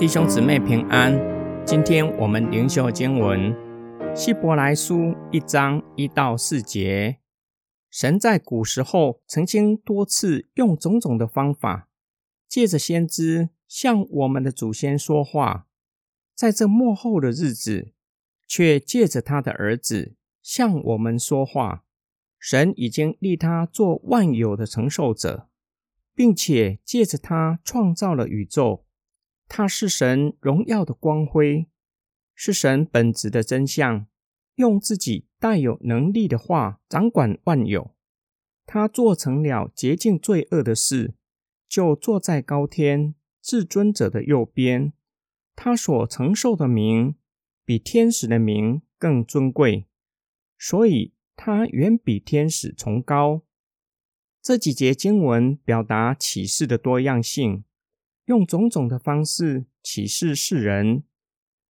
弟兄姊妹平安，今天我们灵修经文希伯来书一章一到四节。神在古时候曾经多次用种种的方法，借着先知向我们的祖先说话，在这末后的日子，却借着他的儿子向我们说话。神已经立他做万有的承受者，并且借着他创造了宇宙。他是神荣耀的光辉，是神本质的真相，用自己带有能力的话掌管万有。他做成了洁净罪恶的事，就坐在高天至尊者的右边。他所承受的名比天使的名更尊贵，所以他远比天使崇高。这几节经文表达启示的多样性。用种种的方式启示世人，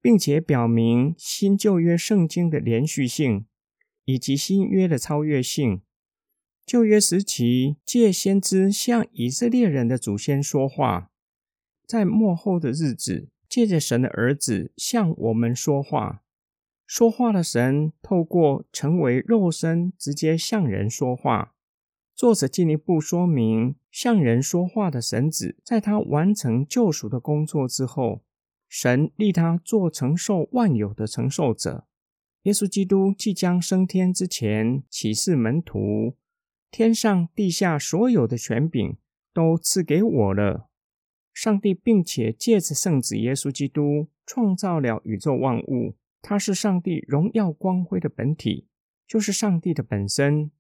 并且表明新旧约圣经的连续性以及新约的超越性。旧约时期借先知向以色列人的祖先说话，在末后的日子借着神的儿子向我们说话。说话的神透过成为肉身，直接向人说话。作者进一步说明，向人说话的神子，在他完成救赎的工作之后，神立他做承受万有的承受者。耶稣基督即将升天之前，启示门徒：天上地下所有的权柄都赐给我了。上帝并且借着圣子耶稣基督创造了宇宙万物，他是上帝荣耀光辉的本体，就是上帝的本身。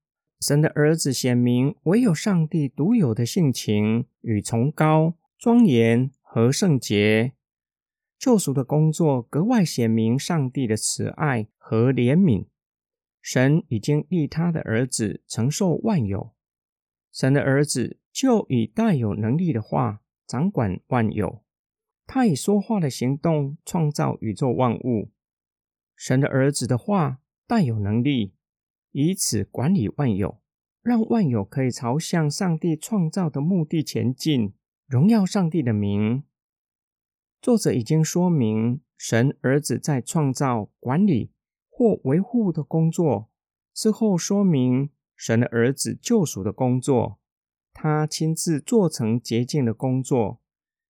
神的儿子显明，唯有上帝独有的性情与崇高、庄严和圣洁。救赎的工作格外显明上帝的慈爱和怜悯。神已经立他的儿子承受万有，神的儿子就以带有能力的话掌管万有。他以说话的行动创造宇宙万物。神的儿子的话带有能力。以此管理万有，让万有可以朝向上帝创造的目的前进，荣耀上帝的名。作者已经说明，神儿子在创造、管理或维护的工作之后，说明神的儿子救赎的工作，他亲自做成洁净的工作，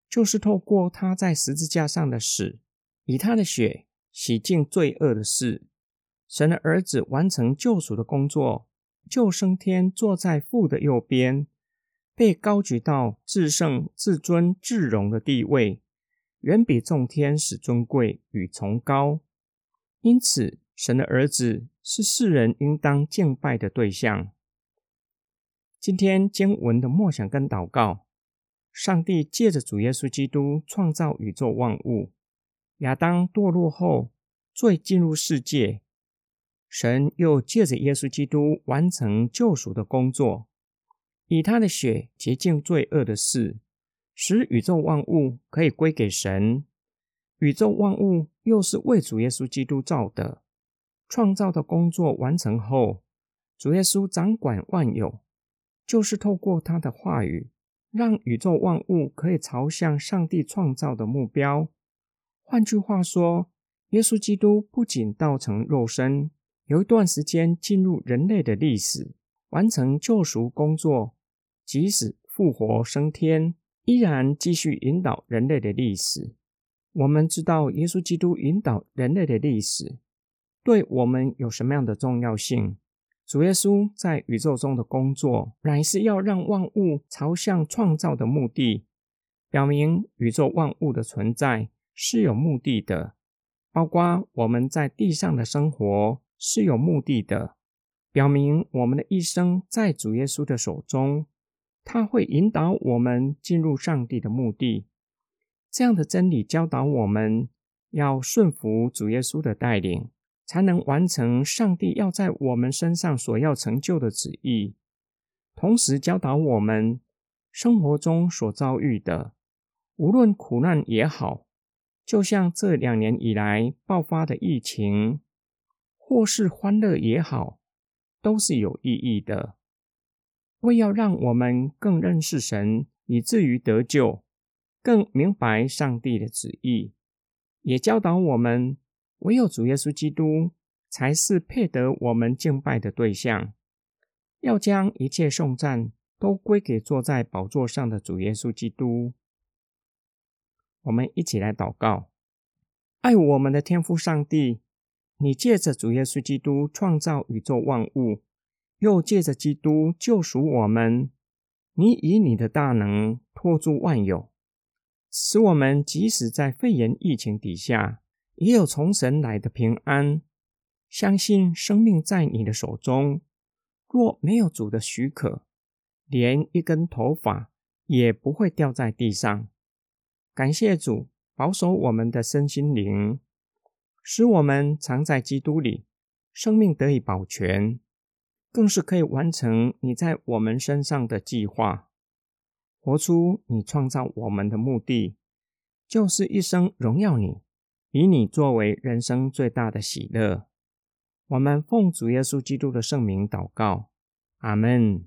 就是透过他在十字架上的死，以他的血洗净罪恶的事。神的儿子完成救赎的工作，就升天，坐在父的右边，被高举到至圣、至尊、至荣的地位，远比众天使尊贵与崇高。因此，神的儿子是世人应当敬拜的对象。今天经文的默想跟祷告，上帝借着主耶稣基督创造宇宙万物，亚当堕落后，罪进入世界。神又借着耶稣基督完成救赎的工作，以他的血洁净罪恶的事，使宇宙万物可以归给神。宇宙万物又是为主耶稣基督造的。创造的工作完成后，主耶稣掌管万有，就是透过他的话语，让宇宙万物可以朝向上帝创造的目标。换句话说，耶稣基督不仅道成肉身。有一段时间进入人类的历史，完成救赎工作，即使复活升天，依然继续引导人类的历史。我们知道耶稣基督引导人类的历史，对我们有什么样的重要性？主耶稣在宇宙中的工作，乃是要让万物朝向创造的目的，表明宇宙万物的存在是有目的的，包括我们在地上的生活。是有目的的，表明我们的一生在主耶稣的手中，他会引导我们进入上帝的目的。这样的真理教导我们要顺服主耶稣的带领，才能完成上帝要在我们身上所要成就的旨意。同时教导我们生活中所遭遇的，无论苦难也好，就像这两年以来爆发的疫情。或是欢乐也好，都是有意义的，为要让我们更认识神，以至于得救。更明白上帝的旨意，也教导我们，唯有主耶稣基督才是配得我们敬拜的对象。要将一切颂赞都归给坐在宝座上的主耶稣基督。我们一起来祷告：爱我们的天父上帝，你借着主耶稣基督创造宇宙万物，又借着基督救赎我们。你以你的大能托住万有，使我们即使在肺炎疫情底下，也有从神来的平安。相信生命在你的手中。若没有主的许可，连一根头发也不会掉在地上。感谢主保守我们的身心灵，使我们常在基督里，生命得以保全，更是可以完成你在我们身上的计划，活出你创造我们的目的，就是一生荣耀你，以你作为人生最大的喜乐。我们奉主耶稣基督的圣名祷告，阿门。